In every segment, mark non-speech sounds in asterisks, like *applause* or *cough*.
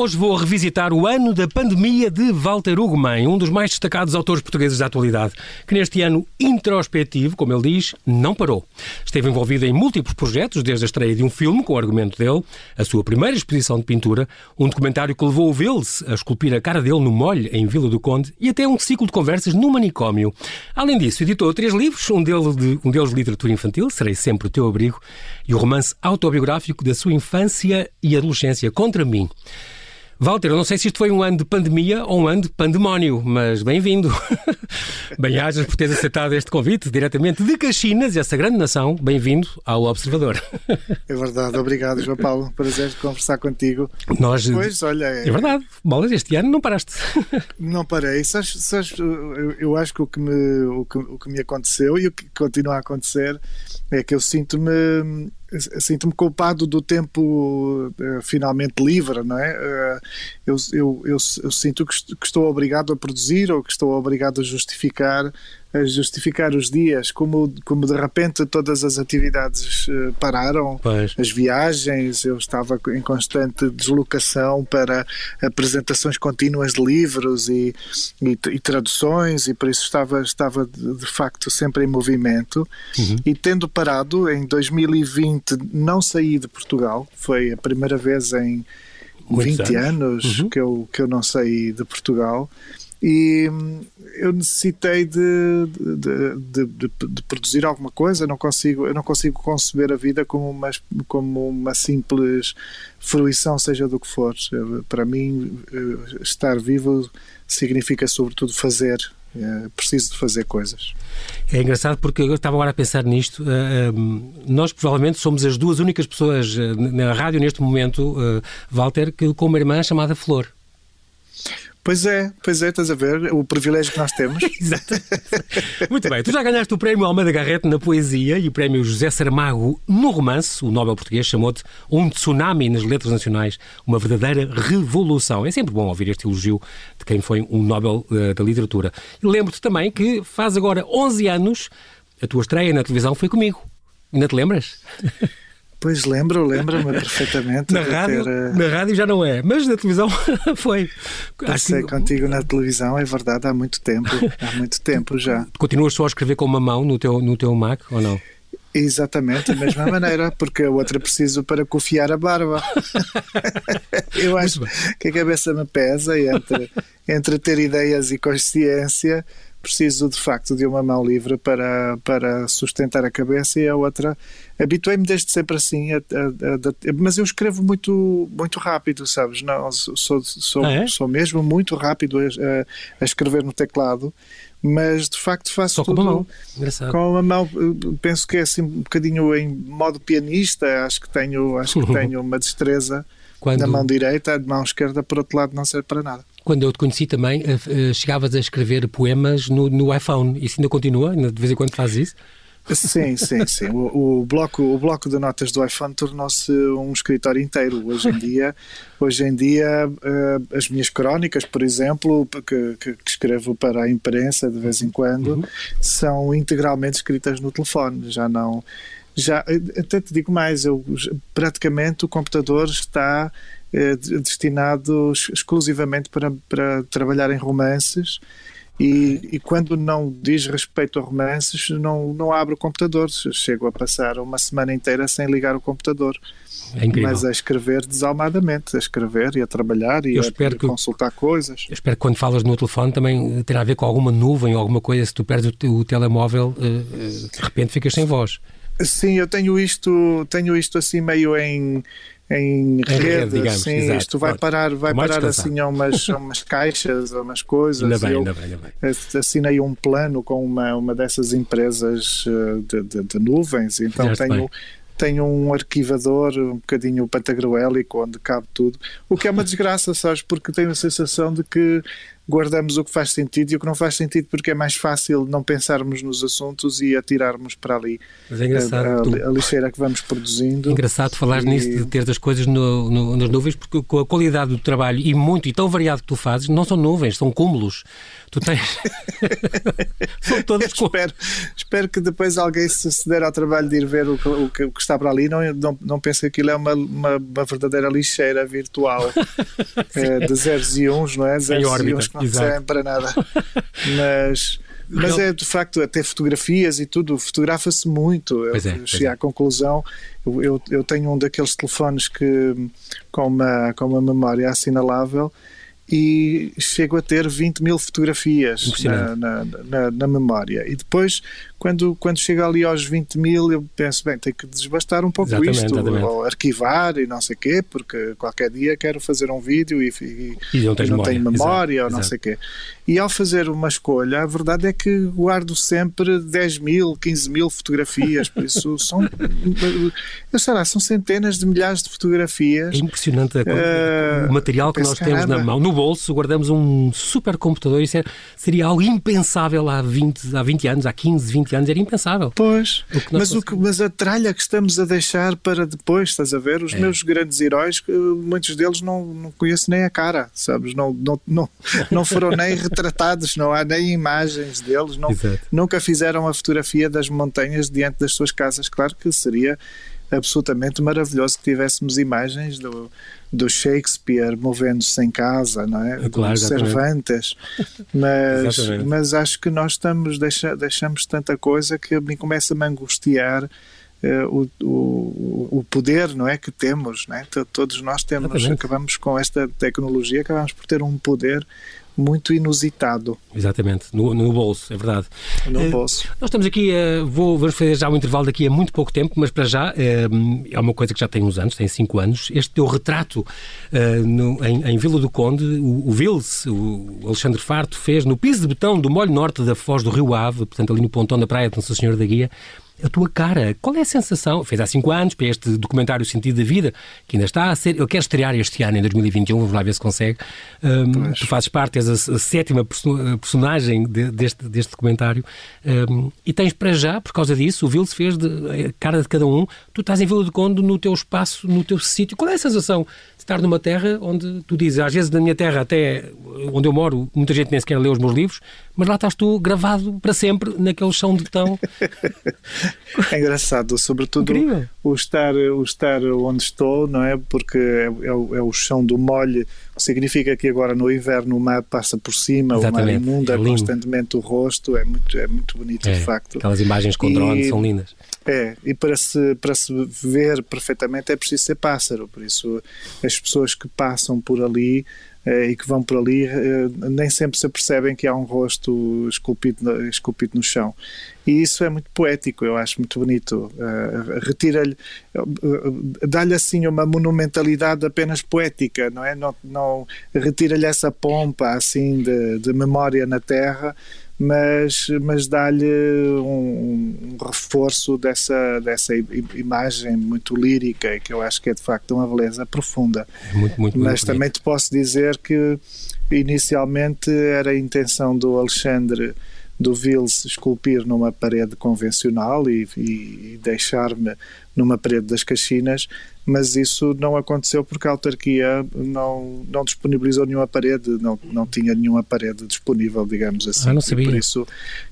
Hoje vou revisitar o ano da pandemia de Walter Ugumem, um dos mais destacados autores portugueses da atualidade, que neste ano introspectivo, como ele diz, não parou. Esteve envolvido em múltiplos projetos, desde a estreia de um filme com o argumento dele, a sua primeira exposição de pintura, um documentário que levou o Vils a esculpir a cara dele no molho em Vila do Conde e até um ciclo de conversas no manicômio. Além disso, editou três livros, um de, um deles de literatura infantil, Serei Sempre o Teu Abrigo, e o romance autobiográfico da sua infância e adolescência, Contra Mim. Walter, eu não sei se isto foi um ano de pandemia ou um ano de pandemónio, mas bem-vindo. *laughs* Bem-ajas por teres aceitado este convite diretamente de Caxinas, essa grande nação. Bem-vindo ao Observador. É verdade, obrigado, João Paulo. Prazer de conversar contigo. Nós, pois, olha, é... é verdade, bolas, este ano não paraste. *laughs* Não parei. Sabes, eu, eu acho que o que, me, o, que, o que me aconteceu e o que continua a acontecer é que eu sinto-me sinto-me culpado do tempo uh, finalmente livre, não é? Uh, eu, eu, eu, eu, sinto que, que, estou obrigado a produzir ou que estou obrigado a justificar a justificar os dias, como, como de repente todas as atividades uh, pararam, pois. as viagens, eu estava em constante deslocação para apresentações contínuas de livros e, e, e traduções, e por isso estava, estava de, de facto sempre em movimento. Uhum. E tendo parado, em 2020 não saí de Portugal, foi a primeira vez em Muitos 20 anos, anos uhum. que, eu, que eu não saí de Portugal e hum, eu necessitei de, de, de, de, produzir alguma coisa. Não consigo, eu não consigo conceber a vida como uma, como uma simples fruição, seja do que for. Para mim, eh, estar vivo significa sobretudo fazer. É preciso de fazer coisas. É engraçado porque eu estava agora a pensar nisto. Eh, hum, nós provavelmente somos as duas únicas pessoas eh, na rádio neste momento, Walter, que com uma irmã chamada Flor. Pois é, pois é, estás a ver o privilégio que nós temos. *laughs* Exato. Muito bem, tu já ganhaste o prémio Almeida Garrett na poesia e o prémio José Saramago no romance. O Nobel português chamou-te um tsunami nas letras nacionais, uma verdadeira revolução. É sempre bom ouvir este elogio de quem foi um Nobel uh, da literatura. Lembro-te também que faz agora 11 anos a tua estreia na televisão foi comigo. Ainda te lembras? Pois lembro, lembro-me *laughs* perfeitamente. Na rádio, ter, uh... na rádio já não é, mas na televisão *laughs* foi. Passei contigo na televisão, é verdade, há muito tempo. Há *laughs* muito tempo já. Continuas só a escrever com uma mão no teu, no teu Mac ou não? Exatamente, da mesma maneira, porque a outra preciso para cofiar a barba. Eu acho que a cabeça me pesa entre, entre ter ideias e consciência preciso de facto de uma mão livre para, para sustentar a cabeça e a outra. Habituei-me desde sempre assim, a, a, a, mas eu escrevo muito, muito rápido, sabes? Não, sou, sou, ah, é? sou mesmo muito rápido a, escrever no teclado, mas de facto faço Só tudo com a mão. Engraçado. Com a mão. Penso que é assim um bocadinho em modo pianista, acho que tenho, acho que *laughs* tenho uma destreza. Quando... Na mão direita, a mão esquerda, por outro lado, não serve para nada quando eu te conheci também, uh, chegavas a escrever poemas no, no iPhone. Isso ainda continua? De vez em quando fazes isso? Sim, sim, sim. O, o, bloco, o bloco de notas do iPhone tornou-se um escritório inteiro. Hoje em dia, hoje em dia uh, as minhas crónicas, por exemplo, que, que, que, escrevo para a imprensa de vez em quando, uhum. são integralmente escritas no telefone. Já não. Já, até te digo mais, eu, praticamente o computador está eh, destinado exclusivamente para, para trabalhar em romances. E, e, quando não diz respeito a romances, não, não abro o computador. Chego a passar uma semana inteira sem ligar o computador. É Mas a escrever desalmadamente, a escrever e a trabalhar e a, a consultar coisas. Eu espero que quando falas no telefone também terá a ver com alguma nuvem ou alguma coisa. Se tu perdes o, o telemóvel, eh, eh, de repente ficas sem voz. Sim, eu tenho isto, tenho isto assim meio em em, rede, rede digamos, sim, exato. isto vai parar, vai parar assim a umas, a umas *laughs* caixas, a umas coisas. Ainda bem, ainda bem, ainda bem. Assinei um plano com uma, uma dessas empresas eh, de, de, de nuvens, então Fizeste tenho, bem. tenho um arquivador um bocadinho pantagruélico onde cabe tudo, o que é uma *laughs* desgraça, sabes, porque tenho a sensação de que guardamos o que faz sentido e o que não faz sentido porque é mais fácil não pensarmos nos assuntos e atirarmos para ali Mas é engraçado, a, a, tu... a lixeira que vamos produzindo. Engraçado falar e... nisso de ter as coisas no, no, nas nuvens porque com a qualidade do trabalho e muito e tão variado que tu fazes, não são nuvens, são cúmulos. Tu tens. *laughs* São todas *laughs* espero, espero que depois alguém se, se der ao trabalho de ir ver o, o, o que está para ali, não, não, não pense que aquilo é uma, uma, uma verdadeira lixeira virtual é, *laughs* de zeros e uns, não é? Zeros órbita, e uns que não servem para nada. *laughs* Mas. Mas é de facto, até fotografias e tudo, fotografa-se muito. Pois é, eu cheguei é. à conclusão. Eu, eu, eu, tenho um daqueles telefones que com uma, com uma memória assinalável e chego a ter 20 mil fotografias na, na, na, na, memória. E depois, quando, quando chega ali aos 20 mil, eu penso, bem, tenho que desbastar um pouco exatamente, isto, exatamente. ou arquivar e não sei o quê, porque qualquer dia quero fazer um vídeo e, e, e não, não memória. tenho memória exato, ou não exato. sei o quê. E ao fazer uma escolha, a verdade é que guardo sempre 10 mil, 15 mil fotografias, por isso *laughs* são, eu sei lá, são centenas de milhares de fotografias. É impressionante uh, o material que nós temos na mão. No bolso guardamos um supercomputador, isso é, seria algo impensável há 20, há 20 anos, há 15, 20 anos, era impensável. Pois, o mas, o que, mas a tralha que estamos a deixar para depois, estás a ver? Os É. meus grandes heróis, muitos deles não, não conheço nem a cara, sabes? Não, não, não, não foram nem *laughs* retratados, não há nem imagens deles, não, Exato. nunca fizeram a fotografia das montanhas diante das suas casas. Claro que seria absolutamente maravilhoso que tivéssemos imagens do, do Shakespeare movendo-se em casa, não é? Claro, do Cervantes. *laughs* Mas, mas acho que nós estamos, deixa, deixamos tanta coisa que a mim começa-me a angustiar uh, o, o, o poder não é que temos, não é? Todos nós temos, Exatamente. acabamos com esta tecnologia, acabamos por ter um poder muito inusitado. Exatamente, no, no bolso, é verdade. No Uh, bolso. Nós estamos aqui, uh, vou, vamos fazer já um intervalo daqui a muito pouco tempo, mas para já uh, é uma coisa que já tem uns anos, tem cinco anos. Este teu retrato no, em, em, Vila do Conde, o, o Vils, o Alexandre Farto, fez no piso de betão do molho norte da Foz do Rio Ave, portanto ali no pontão da praia de Nossa Senhora da Guia. A tua cara, qual é a sensação? Fez há cinco anos para este documentário Sentido da Vida, que ainda está a ser. Eu quero estrear este ano, em 2021, vamos lá ver se consegue. Um, tu fazes parte, és a, a sétima perso personagem de, deste, deste documentário. Um, e tens para já, por causa disso, o Vils fez de, a cara de cada um. Tu estás em Vila do Conde, no teu espaço, no teu sítio. Qual é a sensação de estar numa terra onde tu dizes, às vezes na minha terra, até onde eu moro, muita gente nem sequer lê os meus livros, mas lá estás tu gravado para sempre naquele chão de betão. *laughs* É engraçado, sobretudo Incrível. o estar, o estar onde estou, não é? Porque é, é, o, é o chão do molhe, significa que agora no inverno o mar passa por cima, Exatamente. o mar inunda é constantemente o rosto, é muito, é muito bonito é, de facto. Aquelas imagens com drone E- são lindas. É, e para se, para se ver perfeitamente é preciso ser pássaro, por isso as pessoas que passam por ali eh, e que vão por ali eh, nem sempre se apercebem que há um rosto esculpido, esculpido no chão. E isso é muito poético, eu acho muito bonito. Eh, Retira-lhe, dá-lhe assim uma monumentalidade apenas poética, não é? Não, não retira-lhe essa pompa assim de, de memória na terra, mas, mas dá-lhe um, um reforço dessa, dessa imagem muito lírica e que eu acho que é de facto uma beleza profunda. É muito, muito, muito Mas bonito. também te posso dizer que inicialmente era a intenção do Alexandre do Vils esculpir numa parede convencional e, e- e deixar-me numa parede das Caxinas, mas isso não aconteceu porque a autarquia não, não disponibilizou nenhuma parede, não, não tinha nenhuma parede disponível, digamos assim. Ah, não E sabia. por isso,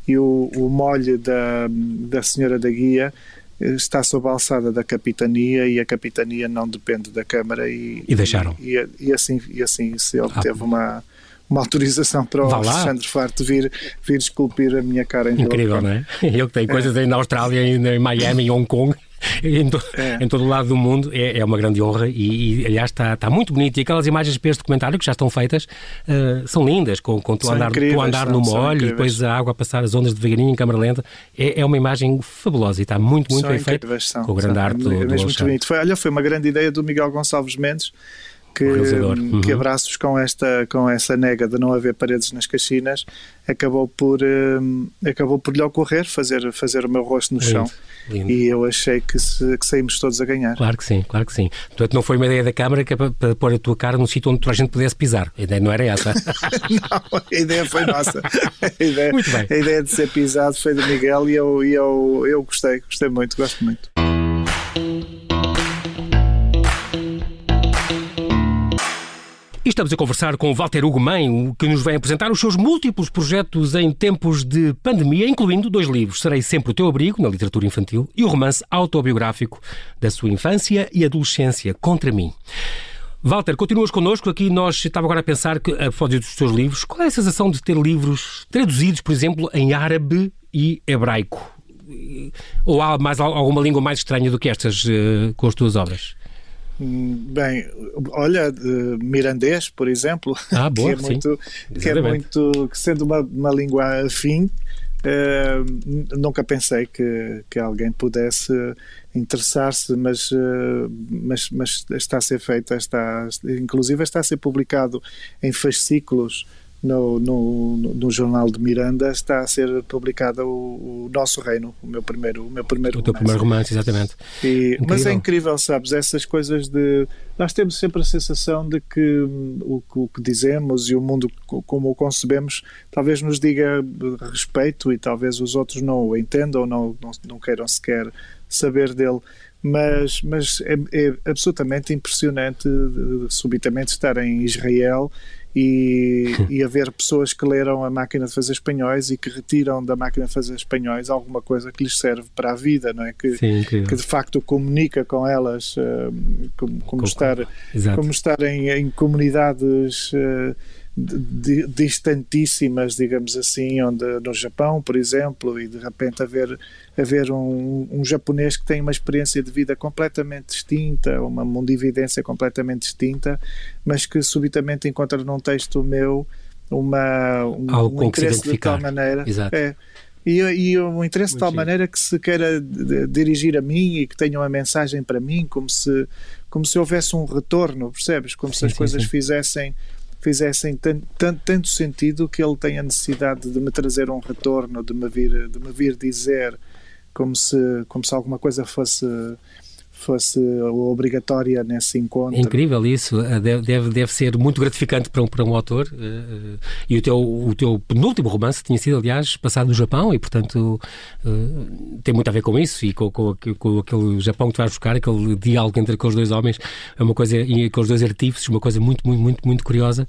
e o, o molho da, da Senhora da Guia eh, está sob a alçada da capitania e a capitania não depende da Câmara e, E deixaram. e, e assim, e assim se Ah. teve uma, uma autorização para o. Alexandre Farto vir, vir esculpir a minha cara em Incrível, não é? *laughs* Eu que tenho coisas aí na Austrália, em Miami, em Hong Kong, *laughs* em, to- É. em todo o lado do mundo, é, é uma grande honra e, e, aliás, está, está muito bonito. E aquelas imagens para este documentário que já estão feitas eh, são lindas, com, com tu, andar, tu andar são- no molho e depois a água a passar as ondas devagarinho em câmara lenta. É, é uma imagem fabulosa e está muito, muito São bem feita com o grande são. arte É do, do mesmo muito bonito. Foi, olha, foi uma grande ideia do Miguel Gonçalves Mendes que, uhum. que abraços com esta com essa nega de não haver paredes nas caxinas acabou por um, acabou por lhe ocorrer fazer fazer o meu rosto no lindo, chão. lindo. e eu achei que, se, que saímos todos a ganhar. Claro que sim claro que sim. Portanto não foi uma ideia da câmara que é para, para pôr a tua cara num sítio onde toda a gente pudesse pisar. A ideia não era essa. *laughs* Não a ideia foi nossa. A ideia, muito bem. a ideia de ser pisado foi do Miguel e eu, e eu, eu gostei gostei muito gosto muito estamos a conversar com Walter Hugo Mãe, que nos vem apresentar os seus múltiplos projetos em tempos de pandemia, incluindo dois livros, Serei Sempre o Teu Abrigo, na literatura infantil, e o romance autobiográfico da sua infância e adolescência, Contra Mim. Walter, continuas connosco aqui. Nós estava agora a pensar que, a propósito dos teus livros, qual é a sensação de ter livros traduzidos, por exemplo, em árabe e hebraico? Ou há mais alguma língua mais estranha do que estas uh, com as tuas obras? Bem, olha, mirandês, por exemplo, ah, boa, *laughs* que é muito, que é muito, que sendo uma, uma língua afim, uh, nunca pensei que, que alguém pudesse interessar-se, mas, uh, mas, mas está a ser feita, está, inclusive está a ser publicado em fascículos no, no, no, jornal de Miranda está a ser publicado o, o, Nosso Reino, o meu primeiro, o meu primeiro o teu primeiro romance, exatamente. E, mas é incrível, sabes, essas coisas de nós temos sempre a sensação de que hum, o, o, que dizemos e o mundo como o concebemos talvez nos diga respeito e talvez os outros não o entendam não, não, não queiram sequer saber dele. Mas, mas é, é absolutamente impressionante subitamente estar em Israel e, e haver pessoas que leram a máquina de fazer espanhóis e que retiram da máquina de fazer espanhóis alguma coisa que lhes serve para a vida, não é? Que, Sim, que de facto comunica com elas, uh, como, como estar, como estar em, em comunidades. Uh, distantíssimas, digamos assim, onde no Japão, por exemplo, e de repente haver, haver um, um japonês que tem uma experiência de vida completamente distinta, uma mundividência completamente distinta, mas que subitamente encontra num texto meu uma, um, Algo um interesse de tal maneira. Exato. É, e, e um interesse de tal maneira que se queira dirigir a mim e que tenha uma mensagem para mim, como se, como se houvesse um retorno, percebes? Como sim, se as sim, coisas sim. fizessem fizessem tanto, tanto, sentido que ele tem a necessidade de me trazer um retorno, de me vir, de me vir dizer como se, como se alguma coisa fosse fosse obrigatória nesse encontro. É incrível isso, eh, deve, deve ser muito gratificante para um, para um autor. Eh, eh, e o teu, o teu penúltimo romance tinha sido, aliás, passado no Japão e, portanto, tem muito a ver com isso e com, com, com aquele Japão que tu vais buscar, aquele diálogo entre aqueles dois homens, é uma coisa, e aqueles dois artífices, uma coisa muito, muito, muito, muito curiosa.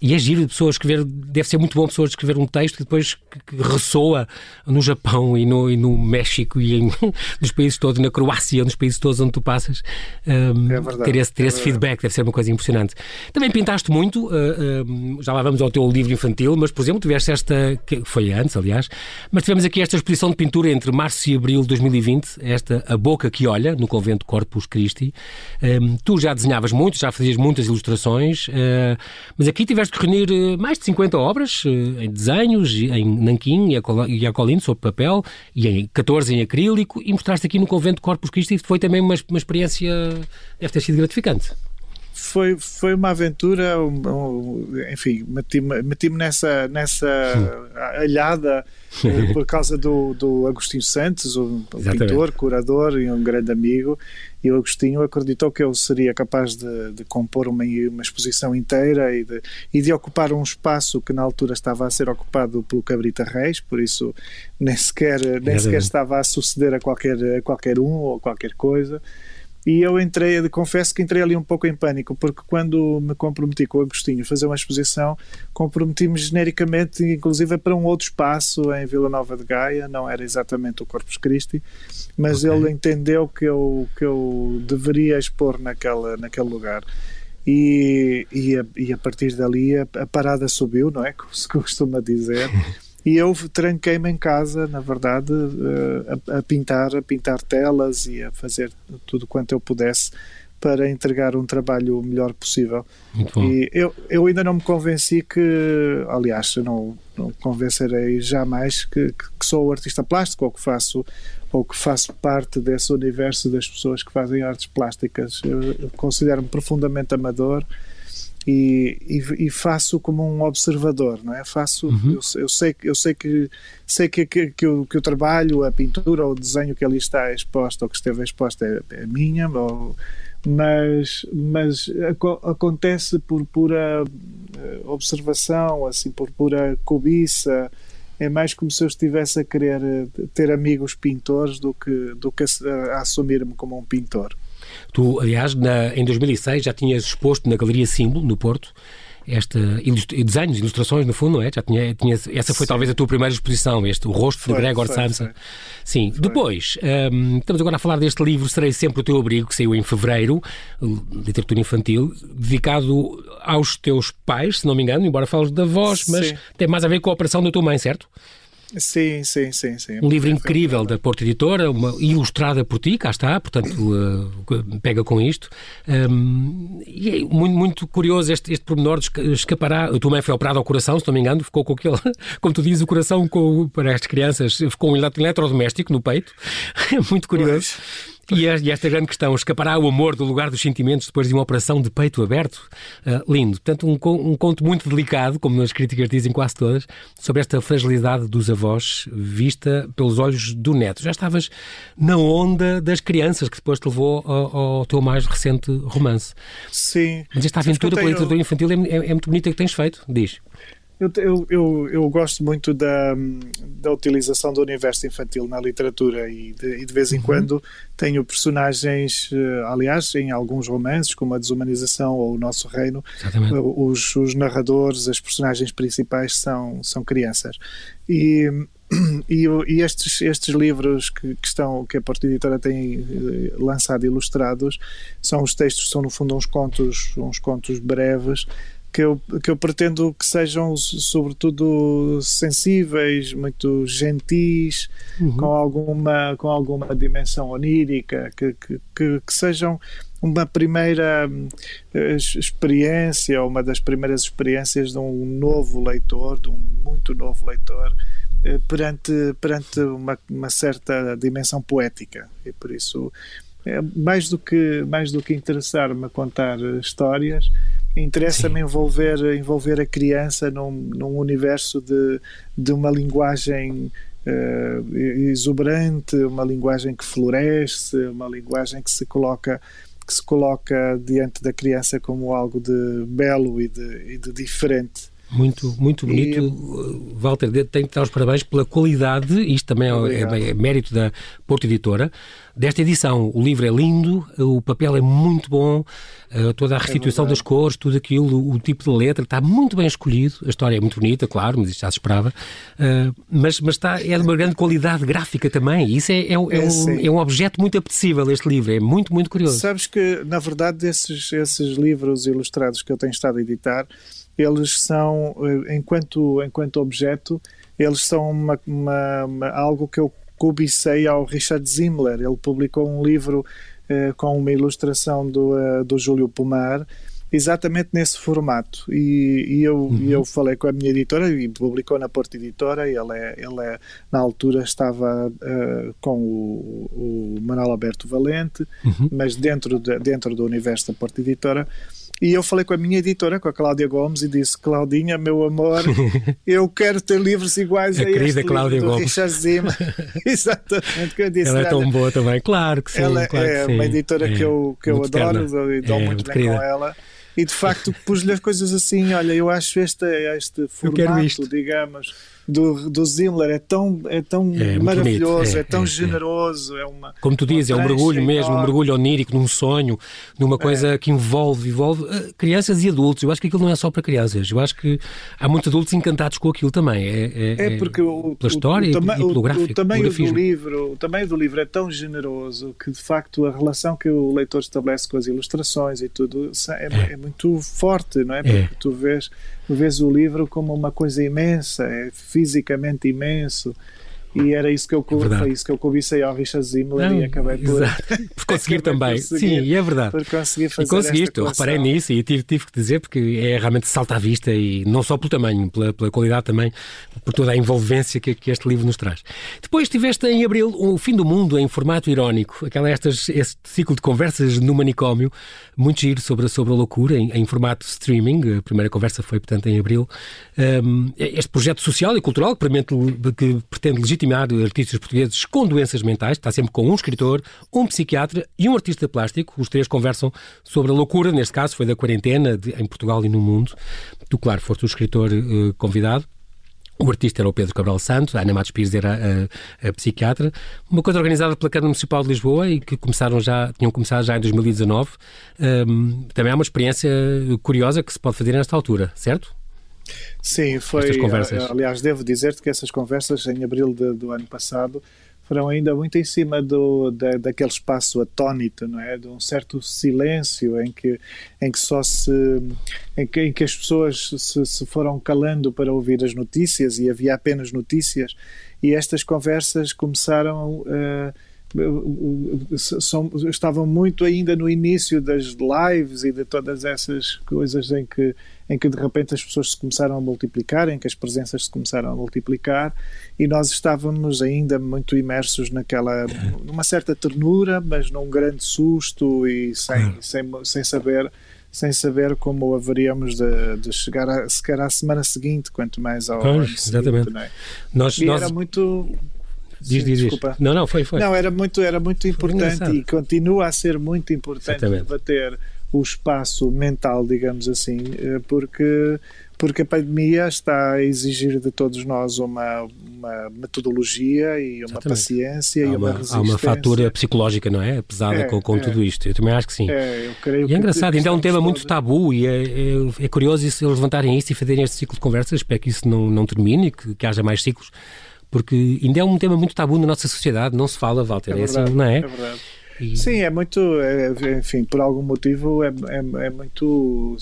E é giro de pessoas escrever, deve ser muito bom pessoas escrever um texto que depois ressoa no Japão e no, e no México e em, *laughs* nos países todos, na Croácia, nos países países todos onde tu passas, um, é verdade, ter esse, ter é esse feedback deve ser uma coisa impressionante. Também pintaste muito, uh, uh, já lá vamos ao teu livro infantil, mas, por exemplo, tiveste esta, que foi antes, aliás, mas tivemos aqui esta exposição de pintura entre março e abril de 2020, esta A Boca que Olha, no convento Corpus Christi. Um, tu já desenhavas muito, já fazias muitas ilustrações, uh, mas aqui tiveste que reunir mais de 50 obras em desenhos, em nanquim e a colino sobre papel, e em 14 em acrílico, e mostraste aqui no convento Corpus Christi, foi também uma, uma experiência, deve ter sido gratificante. Foi, foi uma aventura, um, um, enfim, meti-me meti nessa, nessa *laughs* alhada eh, por causa do, do Agostinho Santos, um, um pintor, curador e um grande amigo, e o Agostinho acreditou que eu seria capaz de, de compor uma, uma exposição inteira e de, e de ocupar um espaço que na altura estava a ser ocupado pelo Cabrita Reis, por isso nem sequer, nem sequer estava a suceder a qualquer, a qualquer um ou qualquer coisa. E eu entrei, confesso que entrei ali um pouco em pânico, porque quando me comprometi com o Agostinho a fazer uma exposição, comprometi-me genericamente, inclusive para um outro espaço em Vila Nova de Gaia, não era exatamente o Corpus Christi, mas okay. ele entendeu que eu, que eu deveria expor naquela, naquele lugar. E, e, a, e a partir dali a, a parada subiu, não é? *laughs* Como se costuma dizer. *laughs* e eu tranquei-me em casa, na verdade, eh, a, a, pintar, a pintar telas e a fazer tudo quanto eu pudesse para entregar um trabalho o melhor possível. E eu, eu ainda não me convenci que, aliás, não, não convencerei jamais que, que, sou artista plástico ou que faço ou que faço parte desse universo das pessoas que fazem artes plásticas. Eu, eu considero-me profundamente amador e, e, e, faço como um observador, não é? Faço, uhum. eu, eu, sei, eu sei que sei que, que, que, o, que o trabalho, a pintura ou o desenho que ali está exposto ou que esteve exposto é, é minha, ou, mas, mas acontece por pura eh, observação, assim, por pura cobiça. É mais como se eu estivesse a querer eh, ter amigos pintores do que, do que a, a assumir-me como um pintor. Tu, aliás, na, em 2006 já tinhas exposto na Galeria Símbolo, no Porto, esta ilust desenhos, ilustrações, no fundo, não é? Já tinha, tinha essa foi Sim. talvez a tua primeira exposição, este, o rosto foi, de Gregor Samsa. Sim, foi. depois, um, estamos agora a falar deste livro, Serei Sempre o Teu Abrigo, que saiu em fevereiro, literatura infantil, dedicado aos teus pais, se não me engano, embora fales da voz, mas Sim. tem mais a ver com a operação da tua mãe, certo? Sim, sim, sim, sim. Um livro incrível da Porta Editora, uma, ilustrada por ti, cá está, portanto, uh, pega com isto. Um, e é muito, muito curioso este, este pormenor de escapará. A tua mãe foi operada ao coração, se não me engano, ficou com aquele, *laughs* como tu dizes, o coração com, para as crianças, ficou um eletrodoméstico no peito. *laughs* É muito curioso. Pois. E esta grande questão, escapará o amor do lugar dos sentimentos depois de uma operação de peito aberto? Uh, lindo. Portanto, um, um, conto muito delicado, como as críticas dizem quase todas, sobre esta fragilidade dos avós vista pelos olhos do neto. Já estavas na onda das crianças que depois te levou ao, ao teu mais recente romance. Sim. Mas esta aventura tenho... com a literatura infantil é, é, é muito bonita que tens feito, diz. Eu, eu, eu, eu, gosto muito da, da utilização do universo infantil na literatura e de, e de vez em uhum. quando tenho personagens, eh, aliás, em alguns romances, como A Desumanização ou O Nosso Reino, os, os, narradores, as personagens principais são, são crianças. E, e, e estes, estes livros que, que, estão, que a Porta Editora tem eh, lançado ilustrados são os textos, são no fundo uns contos, uns contos breves que eu, que eu pretendo que sejam sobretudo sensíveis, muito gentis, uhum. com, alguma, com alguma dimensão onírica, que, que, que, que sejam uma primeira eh, experiência, uma das primeiras experiências de um novo leitor, de um muito novo leitor, eh, perante, perante uma, uma certa dimensão poética. E por isso, é mais do que, mais do que interessar-me a contar histórias, interessa-me envolver, envolver a criança num, num universo de, de uma linguagem uh, exuberante, uma linguagem que floresce, uma linguagem que se coloca que se coloca diante da criança como algo de belo e de, e de diferente. Muito, muito bonito. E... Walter, tenho que dar os parabéns pela qualidade, isto também é, é, é, mérito da Porto Editora, desta edição. O livro é lindo, o papel é muito bom, eh, toda a é restituição é das cores, tudo aquilo, o tipo de letra está muito bem escolhido. A história é muito bonita, claro, mas isto já se esperava. Eh, mas, mas está, é de uma grande qualidade gráfica também. Isso é, é, é, um, é um objeto muito apetecível, este livro. É muito, muito curioso. Sabes que, na verdade, esses, esses livros ilustrados que eu tenho estado a editar eles são, eh, enquanto, enquanto objeto, eles são uma, uma, uma, algo que eu cobicei ao Richard Zimmler. Ele publicou um livro eh, com uma ilustração do, uh, do Júlio Pomar, exatamente nesse formato. E, e eu, uhum. eu falei com a minha editora e publicou na Porta Editora. Ele, é, ele é, na altura estava uh, com o, o Manuel Alberto Valente, uhum. mas dentro, de, dentro do universo da Porta Editora. E eu falei com a minha editora, com a Cláudia Gomes, e disse: Claudinha, meu amor, *laughs* eu quero ter livros iguais a, a querida este Cláudia livro Gomes. Richard Zima. *laughs* Exatamente, que eu disse. Ela é tão boa também, claro que sim. Ela claro é sim. uma editora é. que eu, que eu adoro, e dou é, muito bem querida. com ela. E de facto pus-lhe as coisas assim: olha, eu acho este, este formato, digamos do, do Zimler é tão, é tão é, maravilhoso, é, é, tão é, é. generoso. É. uma, Como tu dizes, é um mergulho mesmo, um mergulho onírico, num sonho, numa coisa é. que envolve, envolve uh, crianças e adultos. Eu acho que aquilo não é só para crianças. Eu acho que há muitos adultos encantados com aquilo também. É, é porque o, pela história o, o, e, e pelo gráfico. O tamanho, do livro, o tamanho do livro é tão generoso que, de facto, a relação que o leitor estabelece com as ilustrações e tudo é, muito forte, não é? Porque tu vês, vês o livro como uma coisa imensa, é fisicamente imenso. E era isso que eu, é foi isso que eu cobicei ao Richard Zimmler Não, e acabei por, *laughs* por conseguir também. Sim, e é verdade. Por conseguir fazer e conseguiste, eu reparei nisso e tive, tive que dizer porque é realmente salta à vista e não só pelo tamanho, pela, pela qualidade também, por toda a envolvência que, que, este livro nos traz. Depois tiveste em abril o Fim do Mundo em formato irónico, aquela estas, este ciclo de conversas no manicômio, muito giro sobre, sobre a loucura em, em formato streaming. A primeira conversa foi, portanto, em abril. Um, este projeto social e cultural que, que pretende legitimar legitimar artistas portugueses com doenças mentais, está sempre com um escritor, um psiquiatra e um artista plástico. Os três conversam sobre a loucura, neste caso foi da quarentena de, em Portugal e no mundo. Tu, claro, foste o escritor uh, convidado. O artista era o Pedro Cabral Santos, a Ana Matos Pires era a, a, a, psiquiatra. Uma coisa organizada pela Câmara Municipal de Lisboa e que começaram já, tinham começado já em 2019. Um, também é uma experiência curiosa que se pode fazer nesta altura, certo? Sim, foi. Aliás, devo dizer-te que essas conversas em abril de, do ano passado foram ainda muito em cima do, da, daquele espaço atónito, não é? De um certo silêncio em que, em que só se. em que, em que as pessoas se, se foram calando para ouvir as notícias e havia apenas notícias, e estas conversas começaram. Uh, são, estavam muito ainda no início das lives e de todas essas coisas em que, em que de repente as pessoas se começaram a multiplicar, em que as presenças se começaram a multiplicar e nós estávamos ainda muito imersos naquela, numa certa ternura, mas num grande susto e sem, sem, sem saber sem saber como haveríamos de, de chegar a, sequer à semana seguinte, quanto mais ao pois, ano exatamente. seguinte. É? Nós, e nós... era muito Diz, diz, desculpa. Não, não, foi, foi. Não, era muito, era muito importante e continua a ser muito importante Exatamente. debater o espaço mental, digamos assim, eh, porque porque a pandemia está a exigir de todos nós uma, uma metodologia e uma Exatamente. paciência há e uma, resistência. Há uma fatura psicológica, não é? Pesada é, com, com é. tudo isto. Eu também acho que sim. É, e é engraçado, ainda é um tema muito tabu e é, é, é curioso isso, eles levantarem isso e fazerem este ciclo de conversas. Espero que isso não, não termine e que, que haja mais ciclos porque ainda é um tema muito tabu na nossa sociedade, não se fala, Walter, é, é assim, não é? É verdade. E... Sim, é muito, é, enfim, por algum motivo é, é, é, muito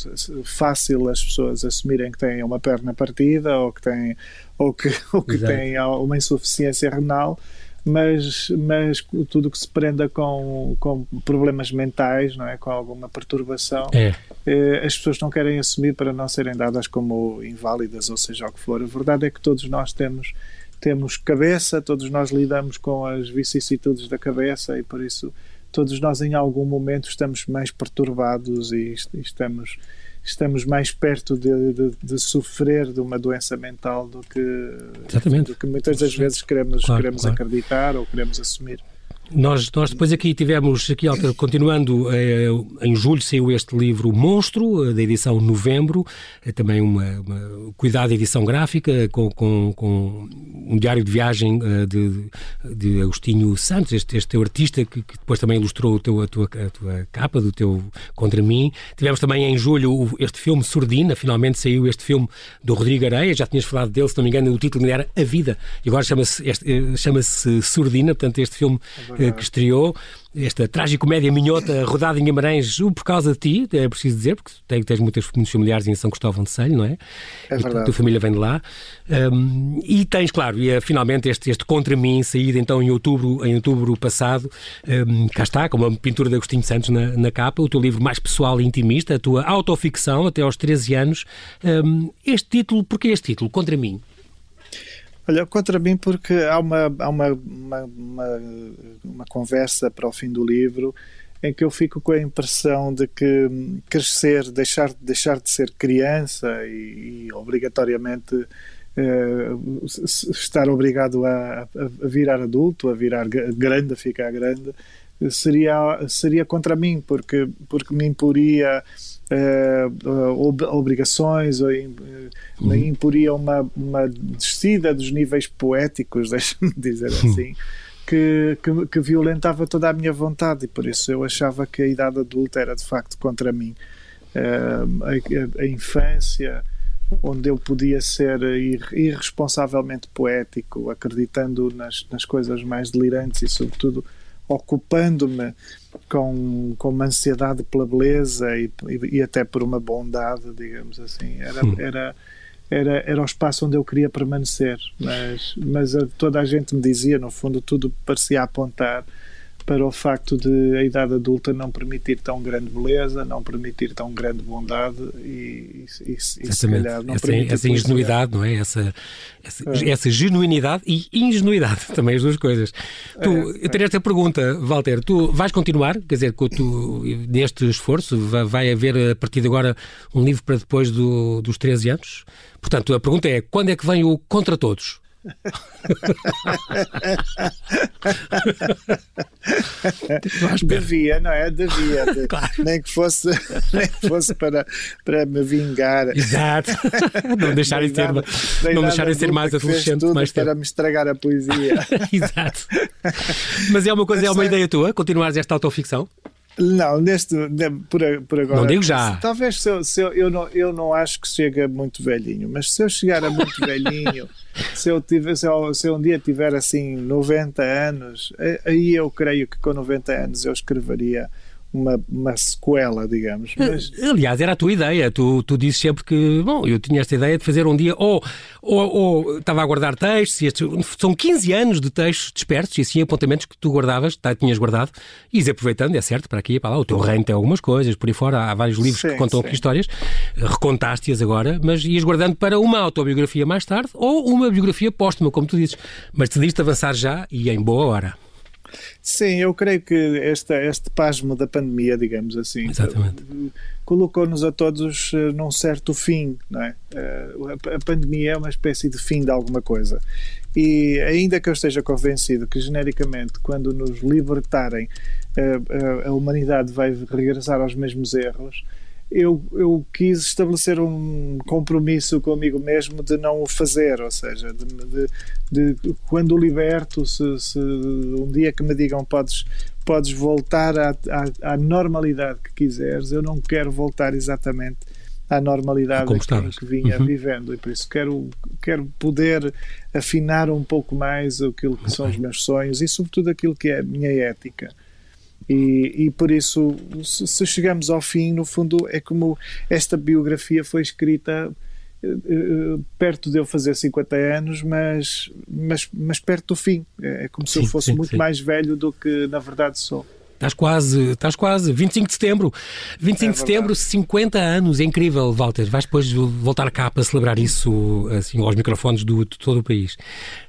fácil as pessoas assumirem que têm uma perna partida ou que têm, ou que, *laughs* ou que têm uma insuficiência renal, mas, mas tudo que se prenda com, com problemas mentais, não é? com alguma perturbação, é. eh, as pessoas não querem assumir para não serem dadas como inválidas, ou seja o que for. A verdade é que todos nós temos temos cabeça, todos nós lidamos com as vicissitudes da cabeça e por isso todos nós em algum momento estamos mais perturbados e, estamos estamos mais perto de, de, de, sofrer de uma doença mental do que, do que muitas das vezes queremos, claro, queremos claro. acreditar ou queremos assumir. Nós, nós depois aqui tivemos, aqui continuando, eh, em julho saiu este livro Monstro, eh, da edição novembro, é também uma, uma cuidada edição gráfica, com, com, com, um diário de viagem de, de Agostinho Santos, este, este teu artista que, que depois também ilustrou o teu, a, tua, a tua capa do teu Contra Mim. Tivemos também em julho este filme Surdina, finalmente saiu este filme do Rodrigo Areia, já tinhas falado dele, se não me engano, o título era A Vida, e agora chama-se chama Surdina, portanto este filme que estreou esta tragicomédia minhota rodada em Guimarães por causa de ti, é preciso dizer, porque tens, tens muitos, muitos familiares em São Cristóvão de Selho, não é? É verdade. A tua família vem de lá. Um, e tens, claro, e, finalmente este, este Contra Mim, saído então em outubro, em outubro passado, um, cá está, com uma pintura de Agostinho Santos na, na, capa, o teu livro mais pessoal e intimista, a tua autoficção até aos 13 anos. Um, este título, porquê este título, Contra Mim? Olha, contra mim porque há uma, há uma, uma, uma, uma conversa para o fim do livro em que eu fico com a impressão de que crescer, deixar, deixar de ser criança e, e obrigatoriamente eh, estar obrigado a, a, virar adulto, a virar grande, a ficar grande, seria, seria contra mim, porque, porque me imporia uh, obrigações, ou uhum. imporia uma, uma descida dos níveis poéticos, *laughs* deixa-me dizer assim. Que, que, que, violentava toda a minha vontade e por isso eu achava que a idade adulta era de facto contra mim. Uh, a, a, a, infância, onde eu podia ser irresponsavelmente poético, acreditando nas, nas coisas mais delirantes e, sobretudo, ocupando-me com, com uma ansiedade pela beleza e, e, e, até por uma bondade, digamos assim. Era, hum. era, era, era o espaço onde eu queria permanecer. Mas, mas toda a gente me dizia, no fundo, tudo parecia apontar para o facto de a idade adulta não permitir tão grande beleza, não permitir tão grande bondade e, e, e, se calhar não essa, essa ingenuidade, não é? Essa, essa, é. essa, genuinidade e ingenuidade, *laughs* também as duas coisas. Tu, é, eu teria esta pergunta, Walter, tu vais continuar, quer dizer, tu, neste esforço, vai haver a partir de agora um livro para depois do, dos 13 anos? Portanto, a pergunta é, quando é que vem o Contra Todos? Devia, não é? Devia. *laughs* Claro. Nem que fosse, nem que fosse para, para me vingar. Exato. *laughs* Não deixarem ser, não deixarem ser mais adolescente mais tempo. Para me estragar a poesia. *laughs* Exato. Mas é uma coisa, Mas, é uma ideia tua, continuares esta autoficção? Não, neste, por, por agora. Não digo já. Talvez se eu, se eu, eu, não, eu não acho que chega muito velhinho, mas se eu chegar a muito *laughs* velhinho, se eu, tiver, se, eu, se eu um dia tiver assim 90 anos, aí eu creio que com 90 anos eu escreveria uma, uma sequela, digamos. Mas... Aliás, era a tua ideia. Tu, tu dizes sempre que, bom, eu tinha esta ideia de fazer um dia, ou, ou, ou estava a guardar textos, estes, são 15 anos de textos dispersos, e assim apontamentos que tu guardavas, tá, tinhas guardado, e is aproveitando, é certo, para aqui e para lá. O teu reino tem algumas coisas, por aí fora, há vários livros sim, que contam aqui histórias, recontaste-as agora, mas ias guardando para uma autobiografia mais tarde, ou uma biografia póstuma, como tu dizes. Mas decidiste avançar já e em boa hora. Sim, eu creio que esta, este pasmo da pandemia, digamos assim, colocou-nos a todos uh, num certo fim. Não é? Uh, a, pandemia é uma espécie de fim de alguma coisa. E ainda que eu esteja convencido que, genericamente, quando nos libertarem, uh, a humanidade vai regressar aos mesmos erros, eu, eu quis estabelecer um compromisso comigo mesmo de não o fazer, ou seja, de, de, de quando liberto, se, se, um dia que me digam podes, podes voltar à, à, à, normalidade que quiseres, eu não quero voltar exatamente à normalidade que, que, vinha uhum. vivendo e por isso quero, quero poder afinar um pouco mais aquilo que são os meus sonhos e sobretudo aquilo que é a minha ética. E, e por isso, se chegamos ao fim, no fundo, é como esta biografia foi escrita eh, eh, perto de eu fazer 50 anos, mas, mas, mas perto do fim. É, é como se sim, eu fosse sim, muito sim. mais velho do que na verdade sou. Estás quase, estás quase. 25 de setembro. 25 é de setembro, 50 anos. É incrível, Walter. Vais depois voltar cá para celebrar isso assim, aos microfones do, de todo o país.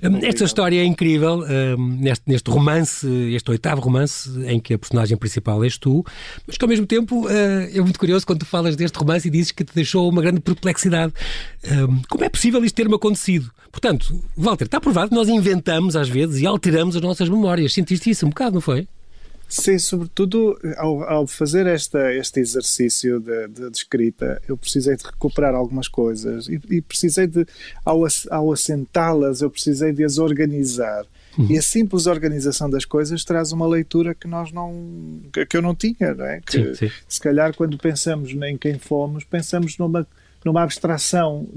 Hum, esta história é incrível. Um, neste, neste romance, este oitavo romance, em que a personagem principal és tu, mas que ao mesmo tempo uh, é muito curioso quando tu falas deste romance e dizes que te deixou uma grande perplexidade. Como é possível isto ter-me acontecido? Portanto, Walter, está provado que nós inventamos às vezes e alteramos as nossas memórias. Sentiste isso um bocado, não foi? Sim, sobretudo ao, ao fazer esta, este exercício de, de, de, escrita, eu precisei de recuperar algumas coisas e, e precisei de, ao, ao assentá-las, eu precisei de as organizar. Uhum. E a simples organização das coisas traz uma leitura que nós não que eu não tinha, não é? Que, sim, sim. Se calhar quando pensamos em quem fomos, pensamos numa numa abstração,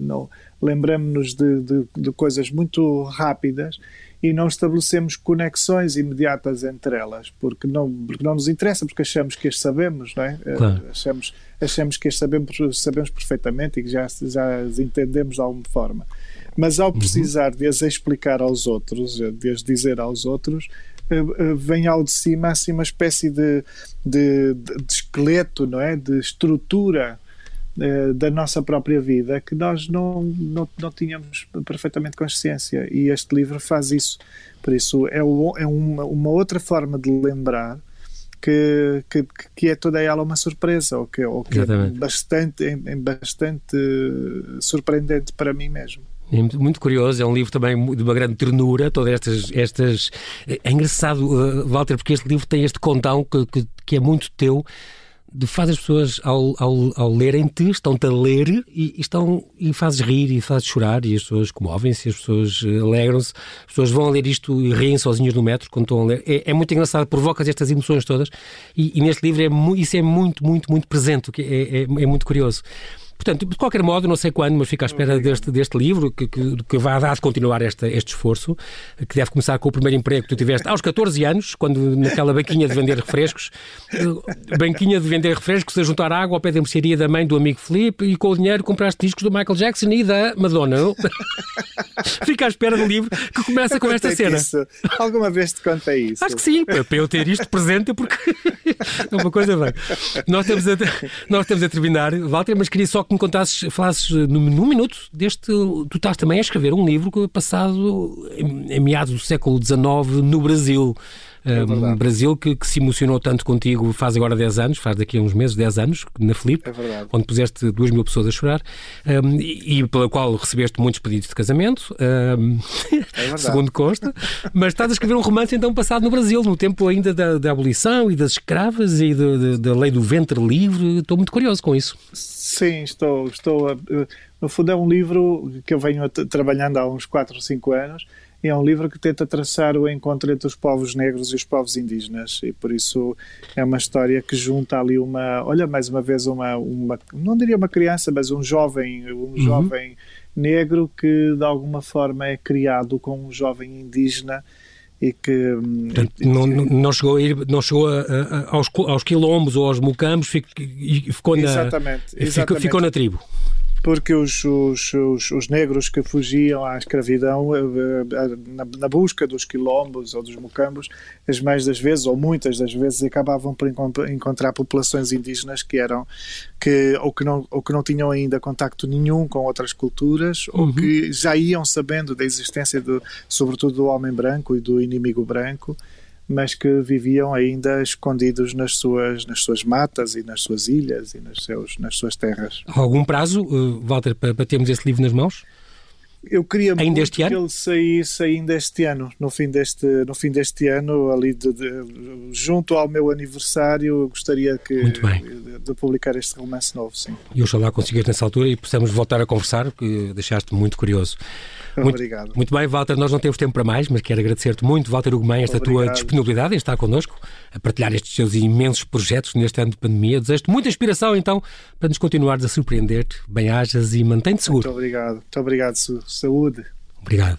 lembramos-nos de, de, de coisas muito rápidas e não estabelecemos conexões imediatas entre elas, porque não, porque não nos interessa, porque achamos que as sabemos, não é? Eh, claro. Achamos, achamos que as sabemos, sabemos perfeitamente e que já, já as entendemos de alguma forma. Mas ao uhum. precisar uhum. de as explicar aos outros, de as dizer aos outros, eh, eh, vem ao de cima assim uma espécie de, de, de esqueleto, não é? De estrutura eh, da nossa própria vida que nós não, não, não tínhamos perfeitamente consciência e este livro faz isso por isso é, o, é uma, uma outra forma de lembrar que, que, que, é toda ela uma surpresa, ou que, ou que é bastante, é, é bastante surpreendente para mim mesmo. É muito curioso, é um livro também de uma grande ternura, todas estas. estas... É engraçado, Walter, porque este livro tem este condão que, que, que é muito teu de faz as pessoas ao, ao, ao lerem-te, estão-te a ler e, e, estão e fazes rir e fazes chorar e as pessoas comovem-se, as pessoas eh, alegram-se, as pessoas vão ler isto e riem sozinhas no metro quando estão a ler. É, é muito engraçado, provocas estas emoções todas e, e neste livro é, isso é muito, muito, muito presente, que é, é, é muito curioso. Portanto, de qualquer modo, não sei quando, mas fico à espera deste, deste livro que, que, que vai dar de continuar esta, este esforço, que deve começar com o primeiro emprego que tu tiveste aos 14 anos, quando naquela banquinha de vender refrescos, banquinha de vender refrescos, a juntar água ao pé da mercearia da mãe do amigo Felipe e com o dinheiro compraste discos do Michael Jackson e da Madonna. *laughs* Fica à espera do livro que começa com esta cena. Isso. Alguma vez te contei isso? Acho que sim, para eu ter isto presente, porque *laughs* é uma coisa bem. Nós estamos a, nós estamos a terminar, Walter, mas queria só que me contasses, falasses num, minuto deste. Tu estás também a escrever um livro passado em, em meados do século XIX no Brasil. É Brasil que, que, se emocionou tanto contigo faz agora 10 anos, faz daqui a uns meses 10 anos, na Felipe, é onde puseste 2 mil pessoas a chorar um, e, e, pela qual recebeste muitos pedidos de casamento, um, é *laughs* segundo consta, mas estás a escrever um romance então passado no Brasil, no tempo ainda da, da abolição e das escravas e da lei do ventre livre. Estou muito curioso com isso. Sim, estou. estou a, no fundo, é um livro que eu venho trabalhando há uns 4 ou 5 anos é um livro que tenta traçar o encontro entre os povos negros e os povos indígenas e por isso é uma história que junta ali uma, olha mais uma vez uma, uma não diria uma criança, mas um jovem, um uhum. jovem negro que de alguma forma é criado com um jovem indígena e que Portanto, não, não chegou a ir, não chegou a, a, aos, aos quilombos ou aos mucambos ficou, ficou na exatamente, exatamente. Ficou, ficou na tribo porque os, os, os, os, negros que fugiam à escravidão, eh, eh, na, na, busca dos quilombos ou dos mucambos, as mais das vezes, ou muitas das vezes, acabavam por encontrar populações indígenas que eram, que, ou, que não, ou que não tinham ainda contacto nenhum com outras culturas, uhum. ou que já iam sabendo da existência, do, sobretudo, do homem branco e do inimigo branco, mas que viviam ainda escondidos nas suas, nas suas matas e nas suas ilhas e nas, seus, nas suas terras. Há algum prazo, uh, Walter, para, termos esse livro nas mãos? Eu queria ainda este que ano? ele saísse ainda este ano, no fim deste, no fim deste ano, ali de, de, junto ao meu aniversário, gostaria que, de, de, publicar este romance novo, sim. E oxalá consigas nessa altura e possamos voltar a conversar, porque deixaste muito curioso. Muito, Obrigado. Muito bem, Walter, nós não temos tempo para mais, mas quero agradecer-te muito, Walter Ugumem, esta Obrigado. tua disponibilidade em estar connosco, a partilhar estes seus imensos projetos neste ano de pandemia. Desejo-te muita inspiração, então, para nos continuares a surpreender. Bem-ajas e mantém-te seguro. Muito obrigado. Muito obrigado. Saúde. Obrigado.